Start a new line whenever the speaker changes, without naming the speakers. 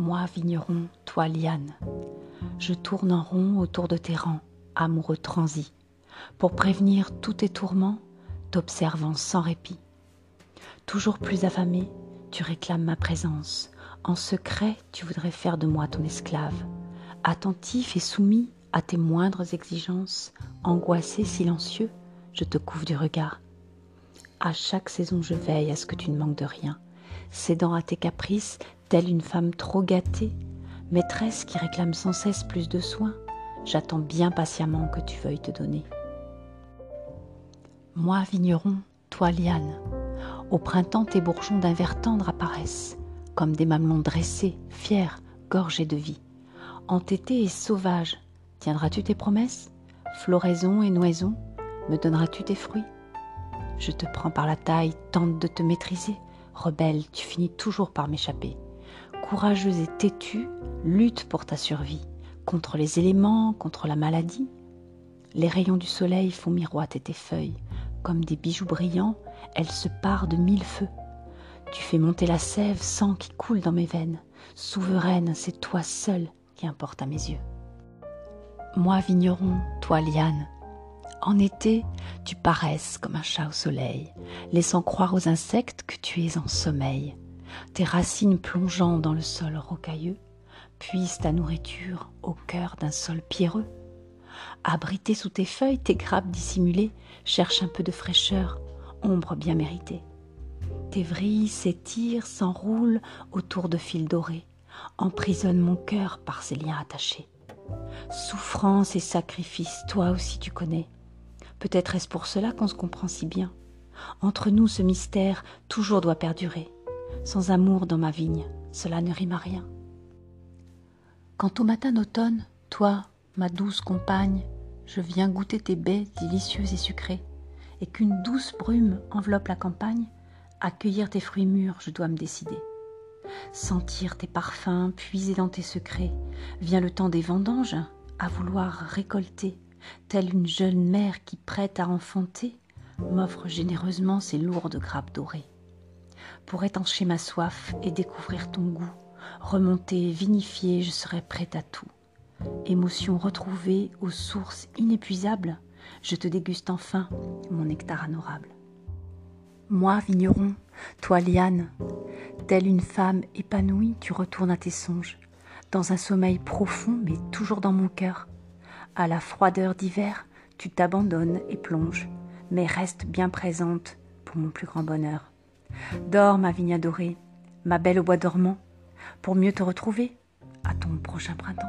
Moi, vigneron, toi, liane, je tourne en rond autour de tes rangs, amoureux transi, pour prévenir tous tes tourments, t'observant sans répit. Toujours plus affamé, tu réclames ma présence. En secret, tu voudrais faire de moi ton esclave. Attentif et soumis à tes moindres exigences, angoissé, silencieux, je te couvre du regard. À chaque saison, je veille à ce que tu ne manques de rien, cédant à tes caprices, telle une femme trop gâtée, maîtresse qui réclame sans cesse plus de soins. J'attends bien patiemment que tu veuilles te donner. Moi, vigneron, toi, liane, au printemps, tes bourgeons d'un vert tendre apparaissent, comme des mamelons dressés, fiers, gorgés de vie. Entêtés et sauvages, tiendras-tu tes promesses? Floraison et noison, me donneras-tu tes fruits? Je te prends par la taille, tente de te maîtriser. Rebelle, tu finis toujours par m'échapper. Courageuse et têtue, lutte pour ta survie, contre les éléments, contre la maladie. Les rayons du soleil font miroiter tes feuilles, comme des bijoux brillants, elles se parent de mille feux. Tu fais monter la sève, sang qui coule dans mes veines. Souveraine, c'est toi seule qui importe à mes yeux. Moi, vigneron, toi, liane, en été, tu paraisses comme un chat au soleil, laissant croire aux insectes que tu es en sommeil. Tes racines plongeant dans le sol rocailleux puisent ta nourriture au cœur d'un sol pierreux. Abrité sous tes feuilles, tes grappes dissimulées cherchent un peu de fraîcheur, ombre bien méritée. Tes vrilles s'étirent, s'enroulent autour de fils dorés, emprisonnent mon cœur par ses liens attachés. Souffrance et sacrifice, toi aussi tu connais. Peut-être est-ce pour cela qu'on se comprend si bien. Entre nous, ce mystère toujours doit perdurer. Sans amour dans ma vigne, cela ne rime à rien. Quand au matin d'automne, toi, ma douce compagne, je viens goûter tes baies délicieuses et sucrées, et qu'une douce brume enveloppe la campagne, accueillir tes fruits mûrs, je dois me décider. Sentir tes parfums, puiser dans tes secrets, vient le temps des vendanges, à vouloir récolter, telle une jeune mère qui, prête à enfanter, m'offre généreusement ses lourdes grappes dorées. Pour étancher ma soif et découvrir ton goût, remonter, vinifier, je serai prête à tout. Émotion retrouvée aux sources inépuisables, je te déguste enfin mon nectar adorable. Moi, vigneron, toi, liane, telle une femme épanouie, tu retournes à tes songes, dans un sommeil profond, mais toujours dans mon cœur. À la froideur d'hiver, tu t'abandonnes et plonges, mais restes bien présente pour mon plus grand bonheur. Dors, ma vigne adorée, ma belle au bois dormant, pour mieux te retrouver à ton prochain printemps.